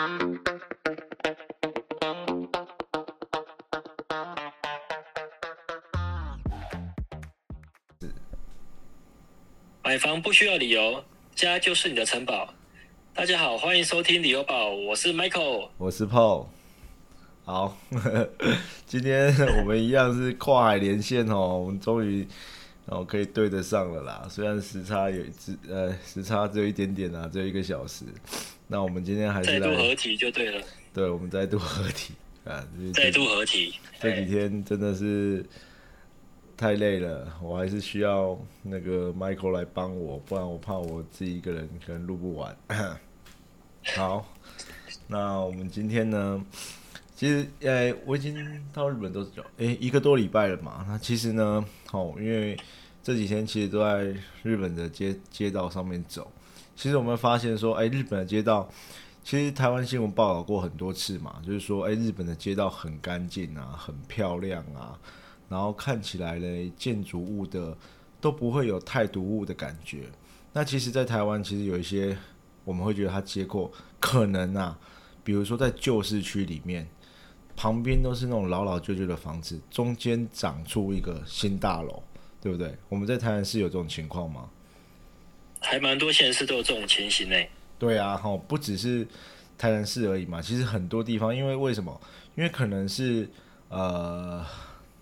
买房不需要理由，家就是你的城堡。大家好，欢迎收听理由宝，我是 Michael，我是 Paul。好，今天我们一样是跨海连线哦，我们终于哦可以对得上了啦。虽然时差有只呃时差只有一点点啊，只有一个小时。那我们今天还是再度合体就对了。对，我们再度合体啊，再度合体。这几天真的是。太累了，我还是需要那个 Michael 来帮我，不然我怕我自己一个人可能录不完。好，那我们今天呢，其实诶，我已经到日本都是诶一个多礼拜了嘛。那其实呢，哦，因为这几天其实都在日本的街街道上面走。其实我们发现说，哎，日本的街道，其实台湾新闻报道过很多次嘛，就是说，哎，日本的街道很干净啊，很漂亮啊。然后看起来呢，建筑物的都不会有太突兀的感觉。那其实，在台湾其实有一些我们会觉得它结构可能啊，比如说在旧市区里面，旁边都是那种老老旧旧的房子，中间长出一个新大楼，对不对？我们在台湾是有这种情况吗？还蛮多县市都有这种情形呢。对啊，哈，不只是台南市而已嘛。其实很多地方，因为为什么？因为可能是呃。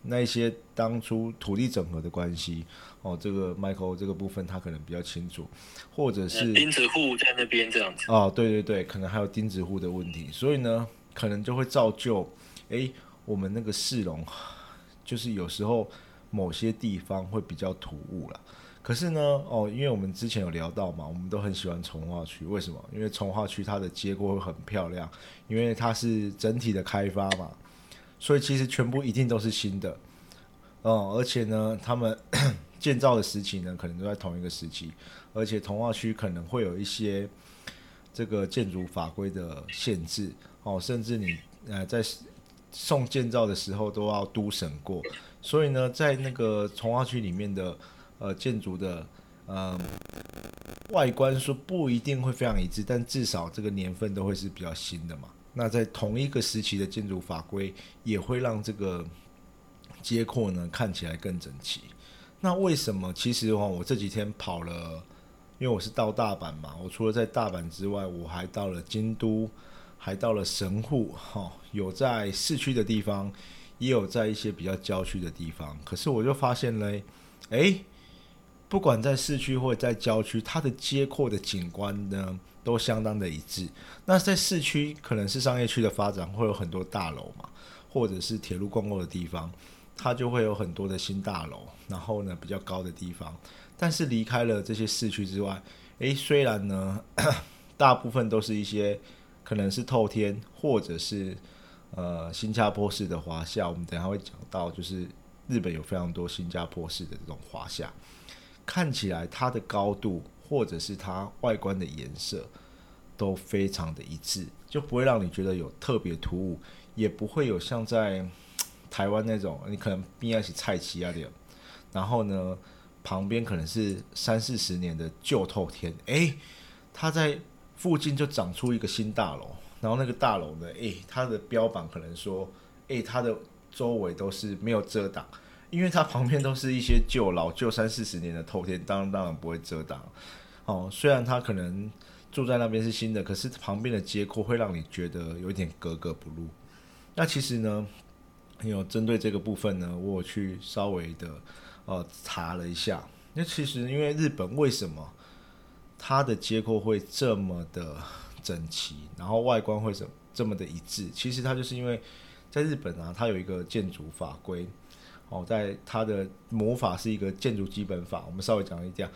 那一些当初土地整合的关系，哦，这个 Michael 这个部分他可能比较清楚，或者是钉子户在那边这样子。哦，对对对，可能还有钉子户的问题，所以呢，可能就会造就，哎，我们那个市容，就是有时候某些地方会比较突兀了。可是呢，哦，因为我们之前有聊到嘛，我们都很喜欢从化区，为什么？因为从化区它的结构会很漂亮，因为它是整体的开发嘛。所以其实全部一定都是新的，哦，而且呢，他们 建造的时期呢，可能都在同一个时期，而且从化区可能会有一些这个建筑法规的限制，哦，甚至你呃在送建造的时候都要督审过，所以呢，在那个从化区里面的呃建筑的呃外观说不一定会非常一致，但至少这个年份都会是比较新的嘛。那在同一个时期的建筑法规也会让这个街廓呢看起来更整齐。那为什么？其实的话，我这几天跑了，因为我是到大阪嘛。我除了在大阪之外，我还到了京都，还到了神户。哈，有在市区的地方，也有在一些比较郊区的地方。可是我就发现嘞，诶，不管在市区或者在郊区，它的街廓的景观呢？都相当的一致。那在市区可能是商业区的发展，会有很多大楼嘛，或者是铁路公共的地方，它就会有很多的新大楼，然后呢比较高的地方。但是离开了这些市区之外，诶，虽然呢 大部分都是一些可能是透天，或者是呃新加坡式的华夏，我们等下会讲到，就是日本有非常多新加坡式的这种华夏，看起来它的高度。或者是它外观的颜色都非常的一致，就不会让你觉得有特别突兀，也不会有像在台湾那种，你可能边是菜奇啊点，然后呢旁边可能是三四十年的旧透天，诶，它在附近就长出一个新大楼，然后那个大楼呢，诶，它的标榜可能说，诶，它的周围都是没有遮挡。因为它旁边都是一些旧老旧三四十年的透天，当然当然不会遮挡。哦，虽然它可能住在那边是新的，可是旁边的街廓会让你觉得有一点格格不入。那其实呢，有针对这个部分呢，我去稍微的呃查了一下。那其实因为日本为什么它的街廓会这么的整齐，然后外观会么这么的一致？其实它就是因为在日本啊，它有一个建筑法规。哦，在它的魔法是一个建筑基本法，我们稍微讲一讲，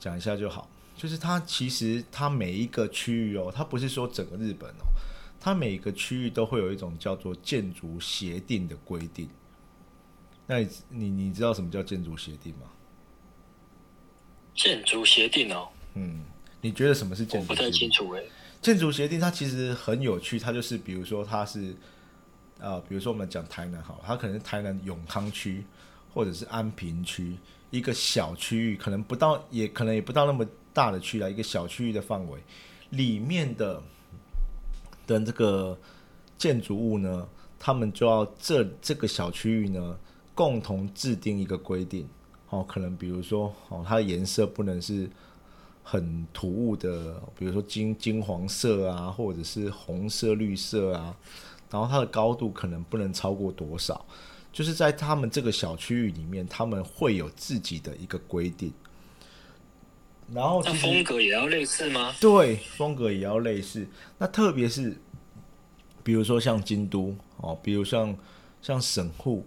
讲一下就好。就是它其实它每一个区域哦，它不是说整个日本哦，它每个区域都会有一种叫做建筑协定的规定。那你你你知道什么叫建筑协定吗？建筑协定哦，嗯，你觉得什么是建筑？不太清楚诶。建筑协定它其实很有趣，它就是比如说它是。啊，比如说我们讲台南好，它可能是台南永康区或者是安平区一个小区域，可能不到，也可能也不到那么大的区来一个小区域的范围里面的的这个建筑物呢，他们就要这这个小区域呢，共同制定一个规定。哦，可能比如说，哦，它的颜色不能是很突兀的，比如说金金黄色啊，或者是红色、绿色啊。然后它的高度可能不能超过多少，就是在他们这个小区域里面，他们会有自己的一个规定。然后，那风格也要类似吗？对，风格也要类似。那特别是，比如说像京都哦，比如像像神户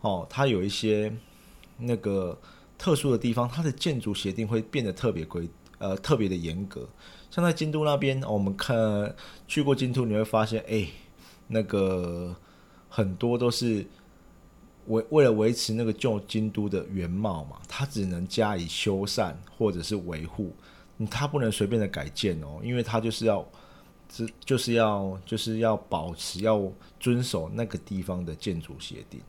哦，它有一些那个特殊的地方，它的建筑协定会变得特别规呃特别的严格。像在京都那边，我们看去过京都，你会发现，哎，那个很多都是。为为了维持那个旧京都的原貌嘛，它只能加以修缮或者是维护，它不能随便的改建哦，因为它就是要，这就是要就是要保持要遵守那个地方的建筑协定，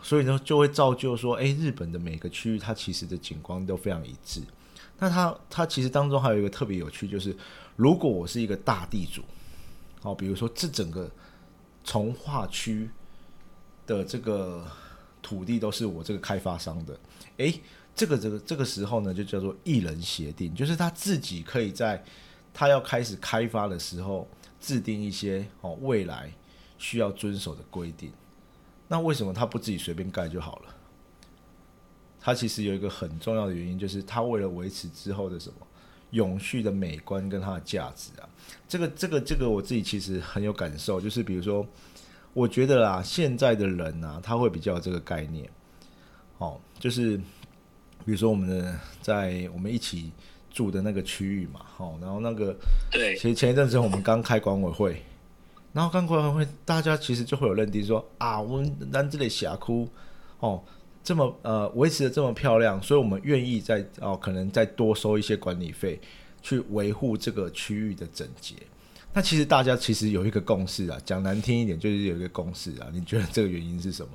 所以呢就会造就说，哎，日本的每个区域它其实的景观都非常一致。那它它其实当中还有一个特别有趣，就是如果我是一个大地主，哦，比如说这整个从化区。的这个土地都是我这个开发商的，诶，这个这个这个时候呢，就叫做一人协定，就是他自己可以在他要开始开发的时候制定一些哦未来需要遵守的规定。那为什么他不自己随便盖就好了？他其实有一个很重要的原因，就是他为了维持之后的什么永续的美观跟它的价值啊。这个这个这个我自己其实很有感受，就是比如说。我觉得啦，现在的人呐，他会比较有这个概念，哦，就是比如说我们的在我们一起住的那个区域嘛，哦，然后那个对，其实前一阵子我们刚开管委会，然后刚开管委会，大家其实就会有认定说啊，我们咱这里峡谷哦这么呃维持的这么漂亮，所以我们愿意再哦可能再多收一些管理费，去维护这个区域的整洁。那其实大家其实有一个共识啊，讲难听一点就是有一个共识啊。你觉得这个原因是什么？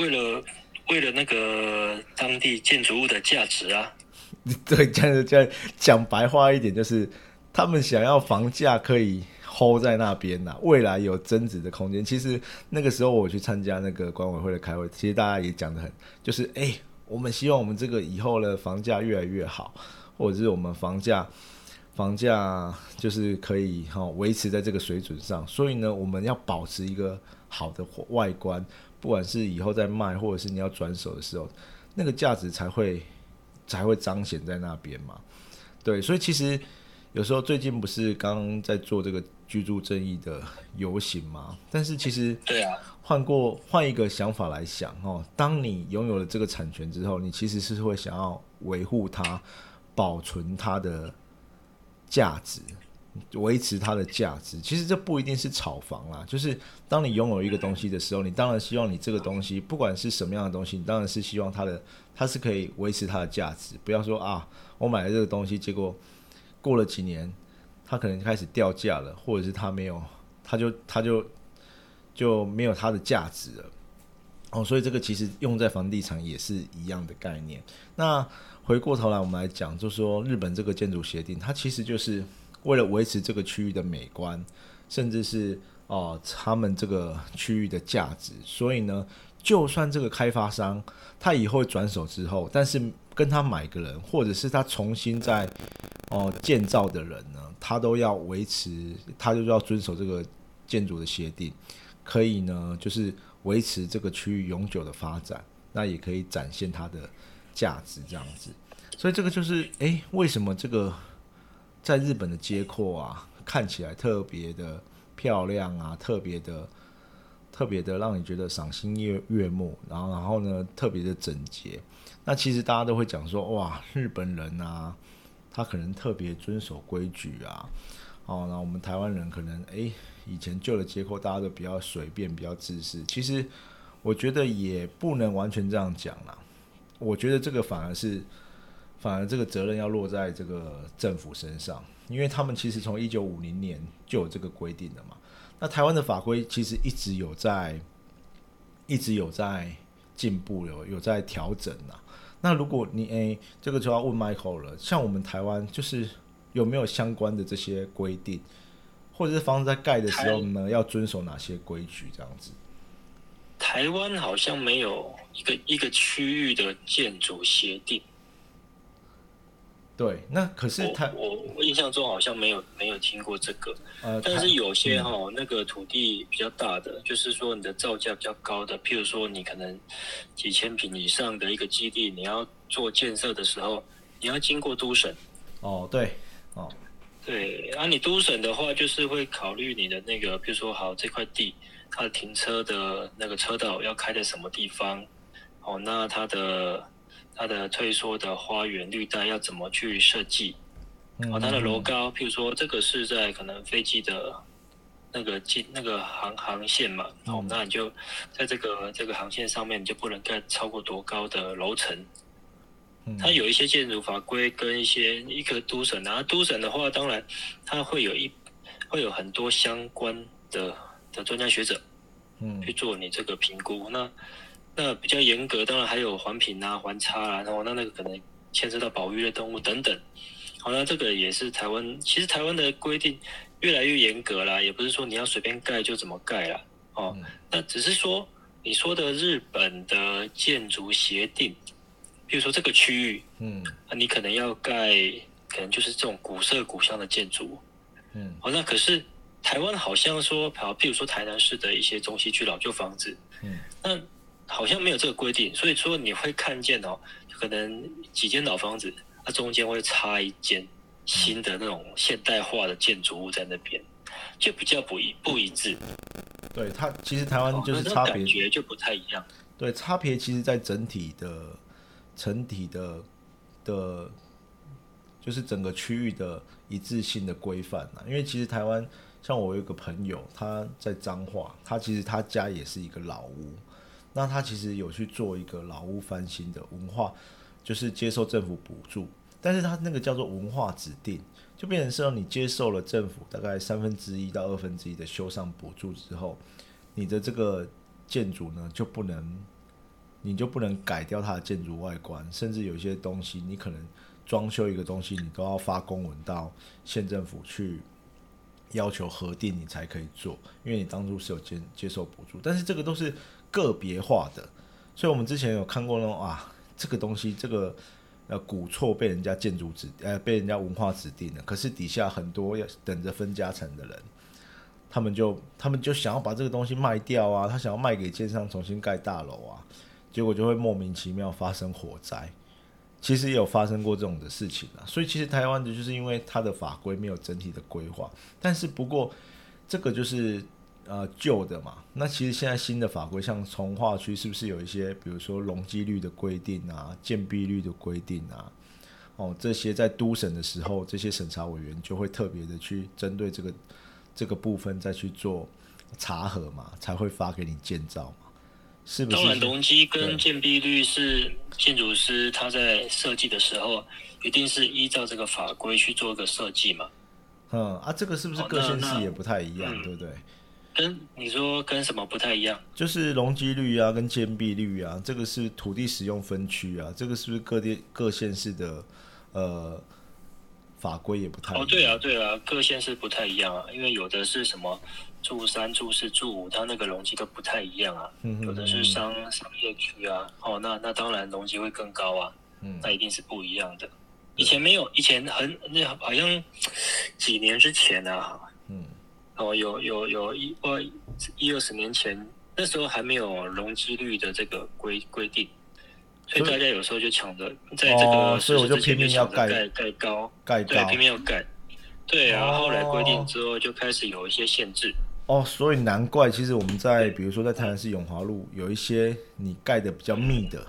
为了为了那个当地建筑物的价值啊。对，这样这样讲白话一点，就是他们想要房价可以 hold 在那边呐，未来有增值的空间。其实那个时候我去参加那个管委会的开会，其实大家也讲的很，就是哎，我们希望我们这个以后的房价越来越好，或者是我们房价。房价就是可以哈维持在这个水准上，所以呢，我们要保持一个好的外观，不管是以后在卖，或者是你要转手的时候，那个价值才会才会彰显在那边嘛。对，所以其实有时候最近不是刚在做这个居住正义的游行嘛，但是其实对啊，换过换一个想法来想哦，当你拥有了这个产权之后，你其实是会想要维护它，保存它的。价值维持它的价值，其实这不一定是炒房啦。就是当你拥有一个东西的时候，你当然希望你这个东西不管是什么样的东西，你当然是希望它的它是可以维持它的价值。不要说啊，我买了这个东西，结果过了几年，它可能开始掉价了，或者是它没有，它就它就就没有它的价值了。哦，所以这个其实用在房地产也是一样的概念。那回过头来，我们来讲，就说日本这个建筑协定，它其实就是为了维持这个区域的美观，甚至是哦他们这个区域的价值。所以呢，就算这个开发商他以后转手之后，但是跟他买个人，或者是他重新在哦建造的人呢，他都要维持，他就要遵守这个建筑的协定，可以呢，就是。维持这个区域永久的发展，那也可以展现它的价值，这样子。所以这个就是，诶，为什么这个在日本的街廓啊，看起来特别的漂亮啊，特别的、特别的让你觉得赏心悦悦目，然后，然后呢，特别的整洁。那其实大家都会讲说，哇，日本人啊，他可能特别遵守规矩啊。哦，那我们台湾人可能诶，以前旧的街口大家都比较随便，比较自私。其实我觉得也不能完全这样讲啦。我觉得这个反而是，反而这个责任要落在这个政府身上，因为他们其实从一九五零年就有这个规定的嘛。那台湾的法规其实一直有在，一直有在进步，有有在调整呐。那如果你诶，这个就要问 Michael 了。像我们台湾就是。有没有相关的这些规定，或者是房子在盖的时候呢，要遵守哪些规矩？这样子。台湾好像没有一个一个区域的建筑协定。对，那可是他我我印象中好像没有没有听过这个，呃，但是有些哈那个土地比较大的，就是说你的造价比较高的，譬如说你可能几千平以上的一个基地，你要做建设的时候，你要经过都审。哦，对，哦，对，啊，你都审的话，就是会考虑你的那个，譬如说好这块地，它的停车的那个车道要开在什么地方，哦，那它的。它的退缩的花园绿带要怎么去设计？哦，它的楼高，譬如说这个是在可能飞机的那个进那个航航线嘛，哦，那你就在这个这个航线上面，你就不能盖超过多高的楼层。它有一些建筑法规跟一些一个都审啊，都审的话，当然它会有一会有很多相关的的专家学者，嗯，去做你这个评估。那那比较严格，当然还有环评啊、环差啊，然后那那个可能牵涉到保育类动物等等。好，那这个也是台湾，其实台湾的规定越来越严格啦，也不是说你要随便盖就怎么盖啦。哦，那只是说你说的日本的建筑协定，比如说这个区域，嗯，你可能要盖，可能就是这种古色古香的建筑，嗯，好，那可是台湾好像说，好，譬如说台南市的一些中西区老旧房子，嗯，那。好像没有这个规定，所以说你会看见哦，可能几间老房子，它中间会插一间新的那种现代化的建筑物在那边，就比较不一不一致。对它，其实台湾就是差别，感觉就不太一样。对，差别其实在整体的、整体的的，就是整个区域的一致性的规范啊。因为其实台湾，像我有一个朋友，他在彰化，他其实他家也是一个老屋。那他其实有去做一个老屋翻新的文化，就是接受政府补助，但是他那个叫做文化指定，就变成是你接受了政府大概三分之一到二分之一的修缮补助之后，你的这个建筑呢就不能，你就不能改掉它的建筑外观，甚至有一些东西你可能装修一个东西，你都要发公文到县政府去要求核定，你才可以做，因为你当初是有接接受补助，但是这个都是。个别化的，所以我们之前有看过那种啊，这个东西这个呃古厝被人家建筑指呃被人家文化指定了，可是底下很多要等着分家产的人，他们就他们就想要把这个东西卖掉啊，他想要卖给建商重新盖大楼啊，结果就会莫名其妙发生火灾。其实也有发生过这种的事情啊，所以其实台湾的就是因为它的法规没有整体的规划，但是不过这个就是。呃，旧的嘛，那其实现在新的法规，像从化区是不是有一些，比如说容积率的规定啊，建蔽率的规定啊，哦，这些在都审的时候，这些审查委员就会特别的去针对这个这个部分再去做查核嘛，才会发给你建造嘛，是不是？当然，容积跟建蔽率是建筑师他在设计的时候，一定是依照这个法规去做一个设计嘛。嗯啊，这个是不是各县市也不太一样，对不对？跟你说跟什么不太一样？就是容积率啊，跟建蔽率啊，这个是土地使用分区啊，这个是不是各地各县市的呃法规也不太？哦，对啊，对啊，各县市不太一样啊，因为有的是什么住三、住四、住五，它那个容积都不太一样啊。嗯有的是商商业区啊，哦，那那当然容积会更高啊。嗯。那一定是不一样的。以前没有，以前很那好像几年之前啊。嗯。哦，有有有一二一二十年前，那时候还没有容积率的这个规规定，所以大家有时候就抢着在这个，所以我就拼命要盖盖高，盖高，对，拼命要盖，对，然后后来规定之后就开始有一些限制。哦，所以难怪，其实我们在比如说在台南市永华路有一些你盖的比较密的，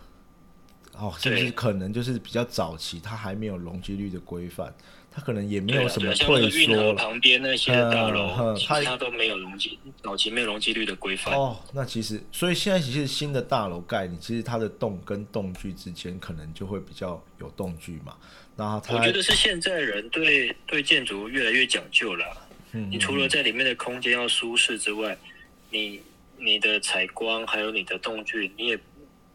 哦，是不是可能就是比较早期，它还没有容积率的规范。它可能也没有什么退缩旁边那些大楼，它都没有容积，早期没有容积率的规范。哦，那其实，所以现在其实新的大楼盖，你其实它的栋跟栋距之间可能就会比较有栋距嘛。然后，我觉得是现在人对对建筑越来越讲究了。嗯，你除了在里面的空间要舒适之外，你你的采光还有你的栋距，你也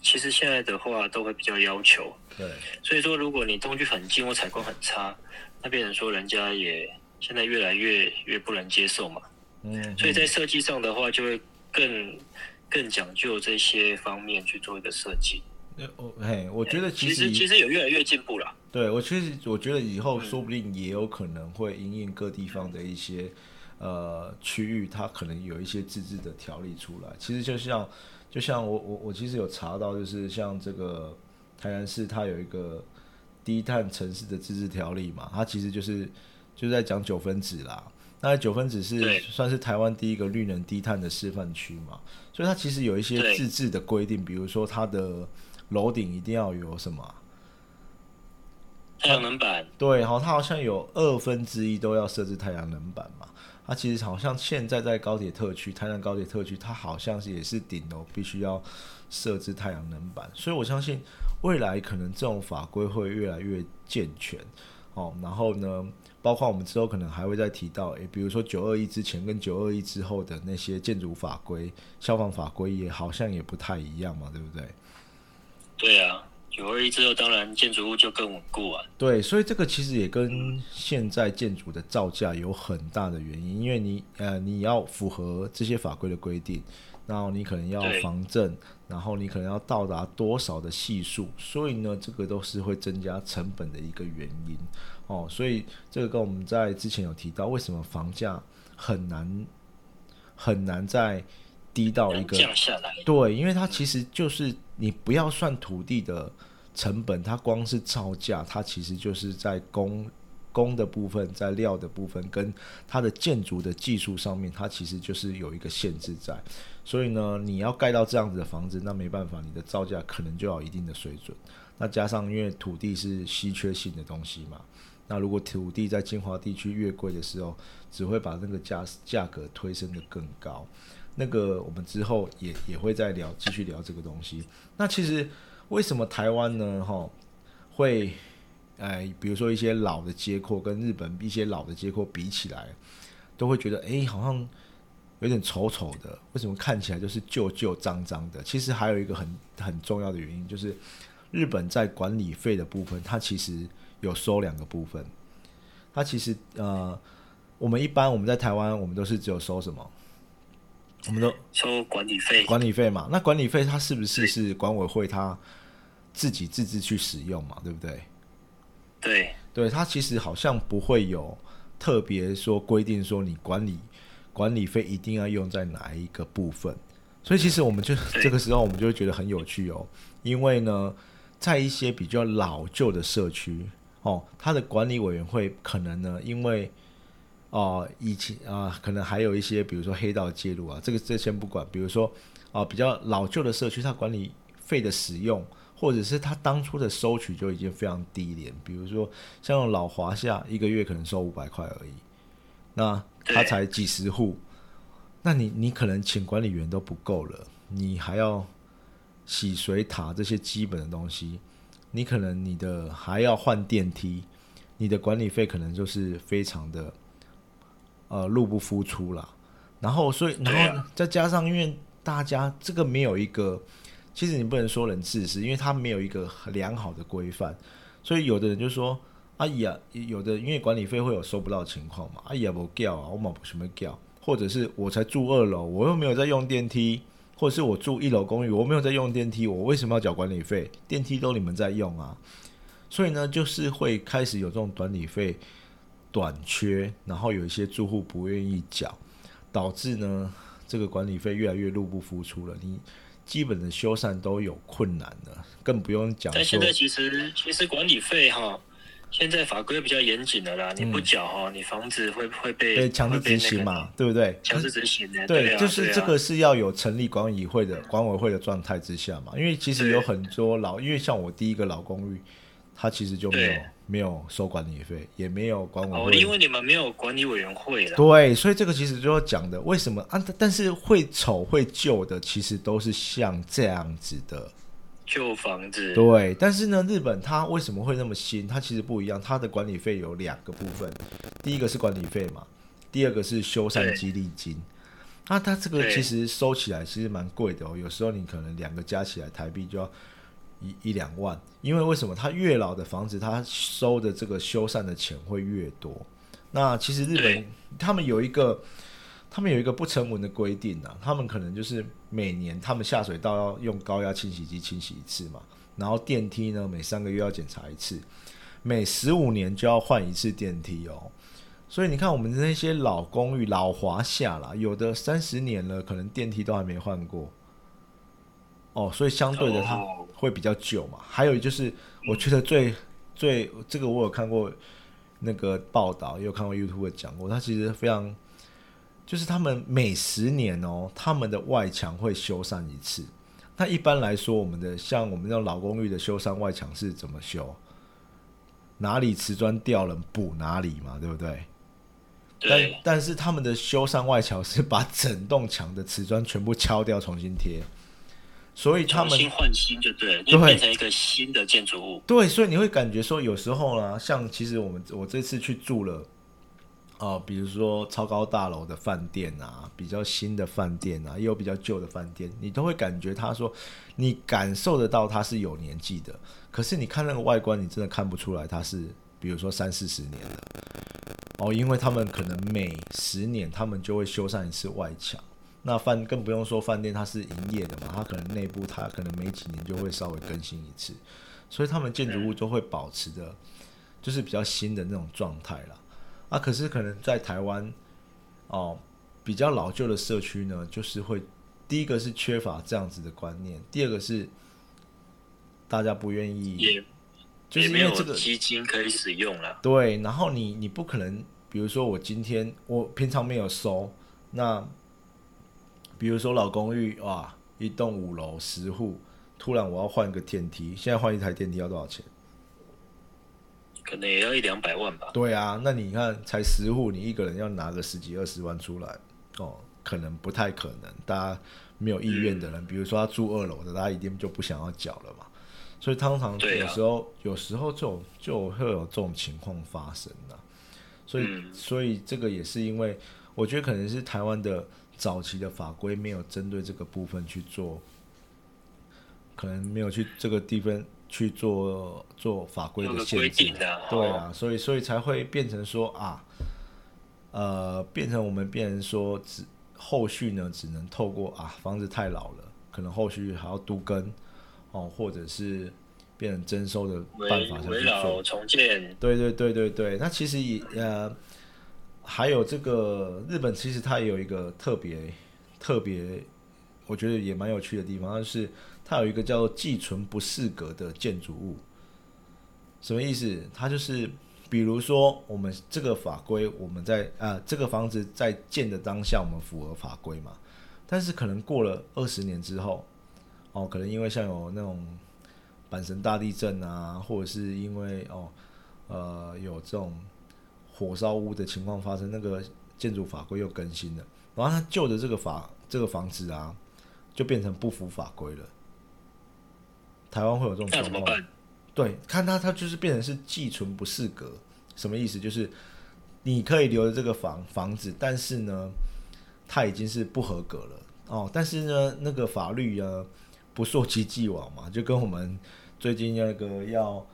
其实现在的话都会比较要求，对，所以说如果你东区很近或采光很差，那变成说人家也现在越来越越不能接受嘛。嗯，所以在设计上的话，就会更更讲究这些方面去做一个设计。呃我嘿，我觉得其实其实有越来越进步了。对我其实，我觉得以后说不定也有可能会因应各地方的一些呃区域，它可能有一些自治的条例出来。其实就像就像我我我其实有查到，就是像这个台南市，它有一个低碳城市的自治条例嘛，它其实就是就是在讲九分子啦。那九分子是算是台湾第一个绿能低碳的示范区嘛，所以它其实有一些自治的规定，比如说它的楼顶一定要有什么啊、太阳能板，对，好，它好像有二分之一都要设置太阳能板嘛。它其实好像现在在高铁特区，台南高铁特区，它好像是也是顶楼必须要设置太阳能板，所以我相信未来可能这种法规会越来越健全。哦，然后呢，包括我们之后可能还会再提到，诶，比如说九二一之前跟九二一之后的那些建筑法规、消防法规也好像也不太一样嘛，对不对？对啊，九二一之后，当然建筑物就更稳固啊。对，所以这个其实也跟现在建筑的造价有很大的原因，因为你呃你要符合这些法规的规定，然后你可能要防震，然后你可能要到达多少的系数，所以呢，这个都是会增加成本的一个原因哦。所以这个跟我们在之前有提到，为什么房价很难很难再低到一个降下来，对，因为它其实就是你不要算土地的成本，它光是造价，它其实就是在工工的部分，在料的部分，跟它的建筑的技术上面，它其实就是有一个限制在。所以呢，你要盖到这样子的房子，那没办法，你的造价可能就要有一定的水准。那加上因为土地是稀缺性的东西嘛，那如果土地在金华地区越贵的时候，只会把那个价价格推升的更高。那个我们之后也也会再聊，继续聊这个东西。那其实为什么台湾呢？哈，会，哎，比如说一些老的街廓跟日本一些老的街廓比起来，都会觉得，哎，好像有点丑丑的。为什么看起来就是旧旧脏脏的？其实还有一个很很重要的原因，就是日本在管理费的部分，它其实有收两个部分。它其实呃，我们一般我们在台湾，我们都是只有收什么？我们都收管理费。管理费嘛，那管理费它是不是是管委会它自己自治去使用嘛，对不对？对。对，它其实好像不会有特别说规定说你管理管理费一定要用在哪一个部分，所以其实我们就这个时候我们就会觉得很有趣哦，因为呢，在一些比较老旧的社区哦，它的管理委员会可能呢，因为哦、以前啊、可能还有一些比如说黑道介入啊，这个这先不管，比如说啊、比较老旧的社区，它管理费的使用。或者是它当初的收取就已经非常低廉，比如说像老华夏一个月可能收五百块而已，那他才几十户，那你你可能请管理员都不够了，你还要洗水塔这些基本的东西，你可能你的还要换电梯，你的管理费可能就是非常的呃入不敷出啦。然后所以然后啊再加上因为大家这个没有一个，其实你不能说人自私，因为他没有一个良好的规范，所以有的人就说。啊，有的因为管理费会有收不到的情况嘛，阿姨也不叫啊，我嘛不什么叫，或者是我才住二楼，我又没有在用电梯，或者是我住一楼公寓，我没有在用电梯，我为什么要缴管理费？电梯都你们在用啊，所以呢，就是会开始有这种管理费短缺，然后有一些住户不愿意缴，导致呢这个管理费越来越入不敷出了，你基本的修缮都有困难了，更不用讲说但现在其实其实管理费哈，现在法规比较严谨的啦，你不缴哈，你房子会会被被强制执行那个嘛，对不对？强制执行的，对，啊，就是这个是要有成立管委会的管委会的状态之下嘛，因为其实有很多老，因为像我第一个老公寓，它其实就没有没有收管理费，也没有管委哦，因为你们没有管理委员会了。对，所以这个其实就要讲的，为什么啊？但是会丑会旧的，其实都是像这样子的。旧房子，对，但是呢，日本它为什么会那么新？它其实不一样，它的管理费有两个部分，第一个是管理费嘛，第二个是修缮对激励金。那它这个其实收起来其实蛮贵的哦，有时候你可能两个加起来台币就要一一两万，因为为什么？它越老的房子，它收的这个修缮的钱会越多。那其实日本他们有一个，他们有一个不成文的规定啊，他们可能就是每年他们下水道要用高压清洗机清洗一次嘛，然后电梯呢每三个月要检查一次，每十五年就要换一次电梯哦。所以你看，我们那些老公寓、老华夏啦，有的三十年了，可能电梯都还没换过。哦，所以相对的它哦会比较久嘛。还有就是，我觉得最最这个我有看过那个报道，也有看过 YouTube 讲过，它其实非常，就是他们每十年哦，他们的外墙会修缮一次。那一般来说，我们的像我们这种老公寓的修缮外墙是怎么修？哪里瓷砖掉了补哪里嘛，对不对？但，但是他们的修缮外墙是把整栋墙的瓷砖全部敲掉，重新贴，所以他们重新换新就对就变成一个新的建筑物。对，所以你会感觉说，有时候呢，像其实我们我这次去住了，哦、比如说超高大楼的饭店啊，比较新的饭店啊，也有比较旧的饭店，你都会感觉他说，你感受得到它是有年纪的，可是你看那个外观，你真的看不出来它是，比如说三四十年的，哦，因为他们可能每十年他们就会修缮一次外墙。那饭更不用说饭店，它是营业的嘛，它可能内部它可能每几年就会稍微更新一次，所以他们建筑物都会保持的，就是比较新的那种状态啦。啊，可是可能在台湾，哦，比较老旧的社区呢，就是会第一个是缺乏这样子的观念，第二个是大家不愿意，也就是没有因为这个基金可以使用了。对，然后你你不可能，比如说我今天我平常没有收，那比如说老公寓哇，一栋五楼十户，突然我要换个电梯，现在换一台电梯要多少钱？可能也要一两百万吧。对啊，那你看才十户，你一个人要拿个十几二十万出来，哦，可能不太可能。大家没有意愿的人，比如说他住二楼的，大家一定就不想要缴了嘛。所以通常有时候、有时候就就会有这种情况发生啊。所以、嗯所以这个也是因为，我觉得可能是台湾的早期的法规没有针对这个部分去做，可能没有去这个地方去做做法规的限制。对啊，所以所以才会变成说啊，呃，变成我们变成说只后续呢，只能透过啊房子太老了，可能后续还要都更哦，或者是变成征收的办法才去做。重建，对对对对对，那其实也呃，还有这个日本，其实它也有一个特别特别，我觉得也蛮有趣的地方，就是它有一个叫寄存不适格的建筑物。什么意思？它就是比如说我们这个法规，我们在啊、这个房子在建的当下，我们符合法规嘛，但是可能过了二十年之后，哦，可能因为像有那种阪神大地震啊，或者是因为哦，呃，有这种火烧屋的情况发生，那个建筑法规又更新了，然后他旧的这个法这个房子啊，就变成不符法规了。台湾会有这种情况？对，看他他就是变成是寄存不适格，什么意思？就是你可以留着这个房房子，但是呢，它已经是不合格了哦。但是呢，那个法律啊不溯及既往嘛，就跟我们最近那个要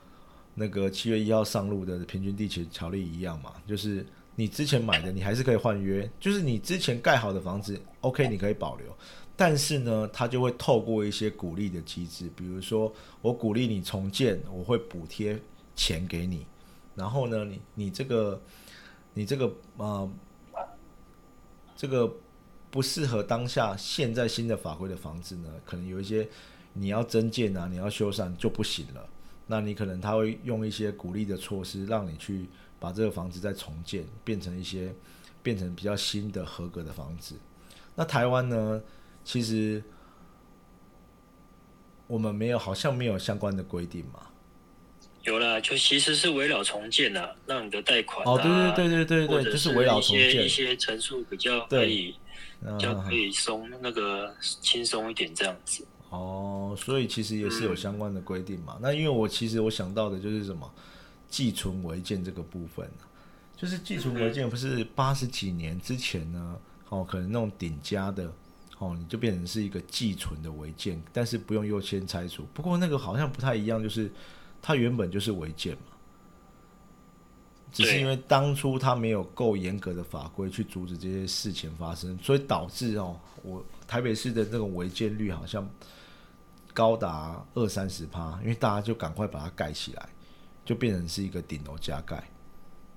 那个七月一号上路的平均地权条例一样嘛，就是你之前买的你还是可以换约，就是你之前盖好的房子，OK 你可以保留。但是呢，它就会透过一些鼓励的机制，比如说我鼓励你重建，我会补贴钱给你，然后呢，你你这个你这个呃这个不适合当下现在新的法规的房子呢，可能有一些你要增建啊，你要修缮就不行了。那你可能他会用一些鼓励的措施，让你去把这个房子再重建，变成一些变成比较新的合格的房子。那台湾呢，其实我们没有，好像没有相关的规定嘛。有啦，就其实是围绕重建呐、让你的贷款、啊、哦，对对对对对就是围绕重建一些一。些陈述比较可以嗯比较可以松那个轻松一点这样子。哦，所以其实也是有相关的规定嘛。那因为我其实我想到的就是什么寄存违建这个部分啊。就是寄存违建不是八十几年之前呢，哦，可能那种顶加的，哦，你就变成是一个寄存的违建，但是不用优先拆除。不过那个好像不太一样，就是它原本就是违建嘛，只是因为当初它没有够严格的法规去阻止这些事情发生，所以导致哦，我台北市的那种违建率好像高达二三十趴，因为大家就赶快把它盖起来，就变成是一个顶楼加盖，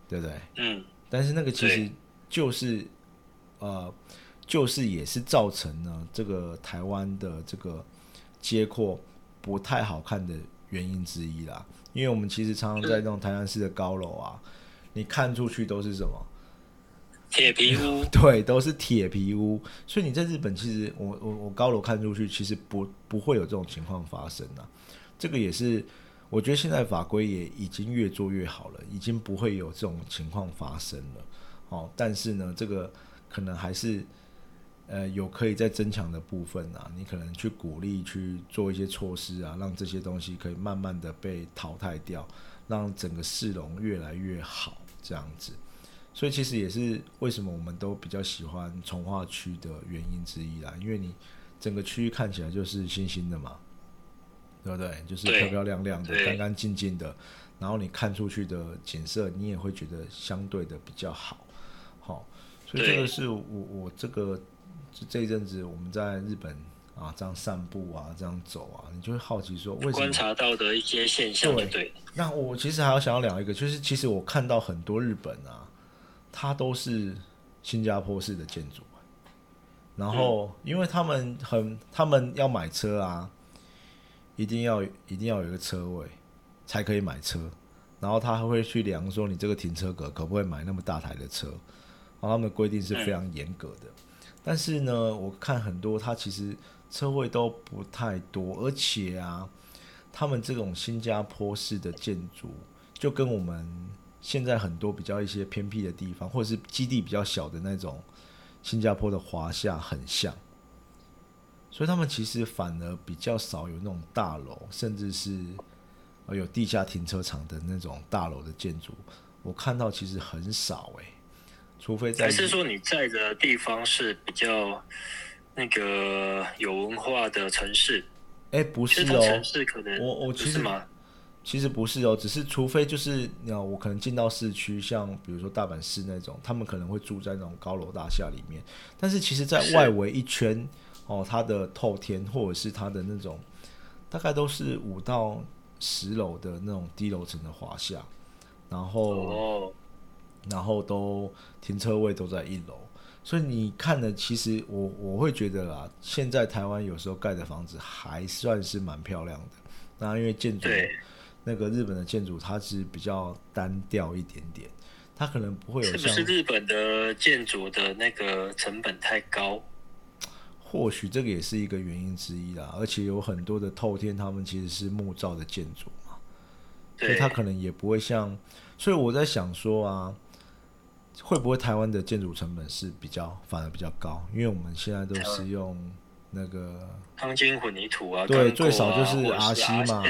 对不对？嗯，但是那个其实就是呃，就是也是造成了这个台湾的这个街廓不太好看的原因之一啦。因为我们其实常常在那种台南市的高楼啊，你看出去都是什么？铁皮屋，对，都是铁皮屋。所以你在日本，其实我我我高楼看出去，其实不不会有这种情况发生啊。这个也是，我觉得现在法规也已经越做越好了，已经不会有这种情况发生了。哦，但是呢，这个可能还是呃有可以再增强的部分啊。你可能去鼓励去做一些措施啊，让这些东西可以慢慢的被淘汰掉，让整个市容越来越好，这样子。所以其实也是为什么我们都比较喜欢从化区的原因之一啦，因为你整个区域看起来就是新兴的嘛，对不对？就是漂漂亮亮的、干干净净的，然后你看出去的景色，你也会觉得相对的比较好。好、所以这个是我我这个这这一阵子我们在日本啊这样散步啊这样走啊，你就会好奇说为什么观察到的一些现象，对对。那我其实还要想要聊一个，就是其实我看到很多日本啊，它都是新加坡式的建筑，然后因为他们很，他们要买车啊，一定要一定要有一个车位才可以买车，然后他还会去量说你这个停车格可不可以买那么大台的车，然后他们的规定是非常严格的。但是呢，我看很多他其实车位都不太多，而且啊，他们这种新加坡式的建筑，就跟我们现在很多比较一些偏僻的地方，或者是基地比较小的那种新加坡的华夏很像，所以他们其实反而比较少有那种大楼，甚至是呃有地下停车场的那种大楼的建筑，我看到其实很少诶、除非在还是说你在的地方是比较那个有文化的城市？哎、不是哦城，市可能我我其实不是吗？其实不是哦，只是除非就是，那我可能进到市区，像比如说大阪市那种，他们可能会住在那种高楼大厦里面。但是其实，在外围一圈哦，它的透天或者是它的那种，大概都是五到十楼的那种低楼层的华夏，然后、哦，然后都停车位都在一楼，所以你看的其实我我会觉得啦，现在台湾有时候盖的房子还算是蛮漂亮的。那因为建筑对，那个日本的建筑，它是比较单调一点点，它可能不会有是不像，是日本的建筑的那个成本太高？或许这个也是一个原因之一啦。而且有很多的透天，他们其实是木造的建筑嘛，所以对，它可能也不会像。所以我在想说啊，会不会台湾的建筑成本是比较反而比较高？因为我们现在都是用那个钢筋混凝土啊，对啊最少就是或者 RC 嘛。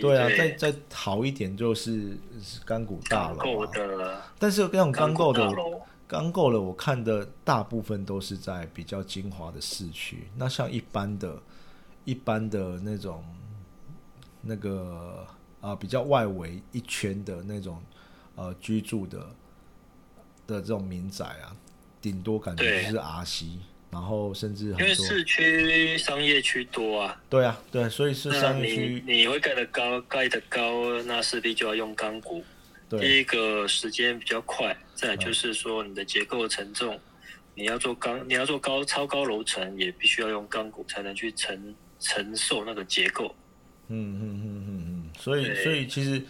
对啊，再再好一点就是是钢骨大楼但是那种钢构的钢构的，我看的大部分都是在比较精华的市区。那像一般的、一般的那种那个啊、比较外围一圈的那种呃居住的的这种民宅啊，顶多感觉就是 RC，然后甚至因为市区商业区多啊，对啊对，所以是那商业你区你会盖得高，盖得高，那势必就要用钢骨。对。第一个时间比较快，再就是说你的结构承重，你要做钢，你要做高超高楼层，也必须要用钢骨才能去承承受那个结构。嗯嗯嗯嗯嗯，所以所以其实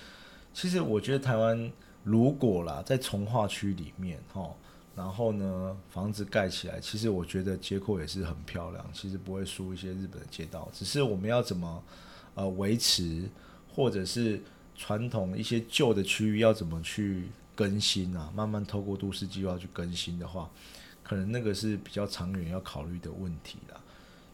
其实我觉得台湾如果啦在从化区里面哈，然后呢房子盖起来，其实我觉得街廓也是很漂亮，其实不会输一些日本的街道，只是我们要怎么呃维持，或者是传统一些旧的区域要怎么去更新啊，慢慢透过都市计划去更新的话，可能那个是比较长远要考虑的问题啦。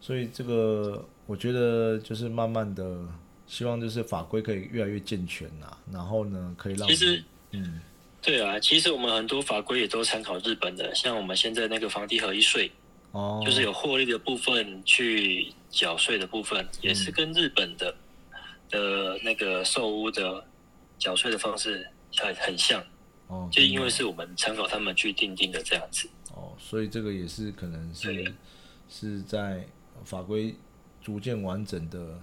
所以这个我觉得就是慢慢的，希望就是法规可以越来越健全啦，然后呢可以让其实嗯对啊，其实我们很多法规也都参考日本的，像我们现在那个房地合一税，哦，就是有获利的部分去缴税的部分，也是跟日本的的那个售屋的缴税的方式很很像，哦，就因为是我们参考他们去定定的这样子。哦，所以这个也是可能是是在法规逐渐完整的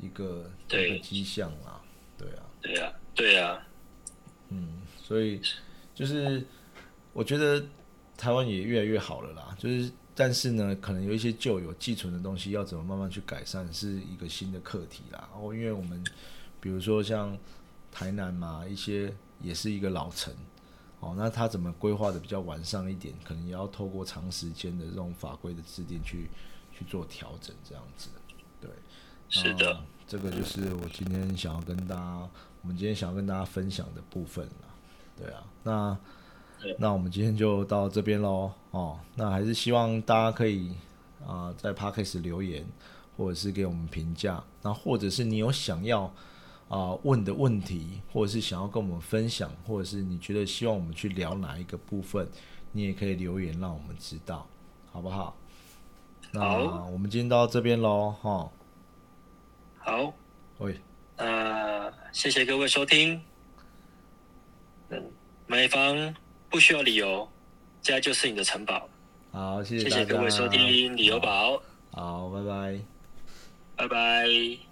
一个一对个迹象啦，对啊，对啊，对啊，嗯，所以就是我觉得台湾也越来越好了啦，就是但是呢，可能有一些旧有寄存的东西，要怎么慢慢去改善，是一个新的课题啦。哦，因为我们比如说像台南嘛，一些也是一个老城，哦，那它怎么规划的比较完善一点，可能也要透过长时间的这种法规的制定去去做调整，这样子。对，是的，这个就是我今天想要跟大家，我们今天想要跟大家分享的部分啦。对啊，那那我们今天就到这边喽。哦，那还是希望大家可以啊、在 Podcast 留言，或者是给我们评价，那或者是你有想要啊、问的问题，或者是想要跟我们分享，或者是你觉得希望我们去聊哪一个部分，你也可以留言让我们知道，好不好？那我们今天到这边喽，哈，好，喂，呃谢谢各位收听。嗯，买房不需要理由，家就是你的城堡。好，谢谢各位收听理由宝，好，拜拜。拜拜。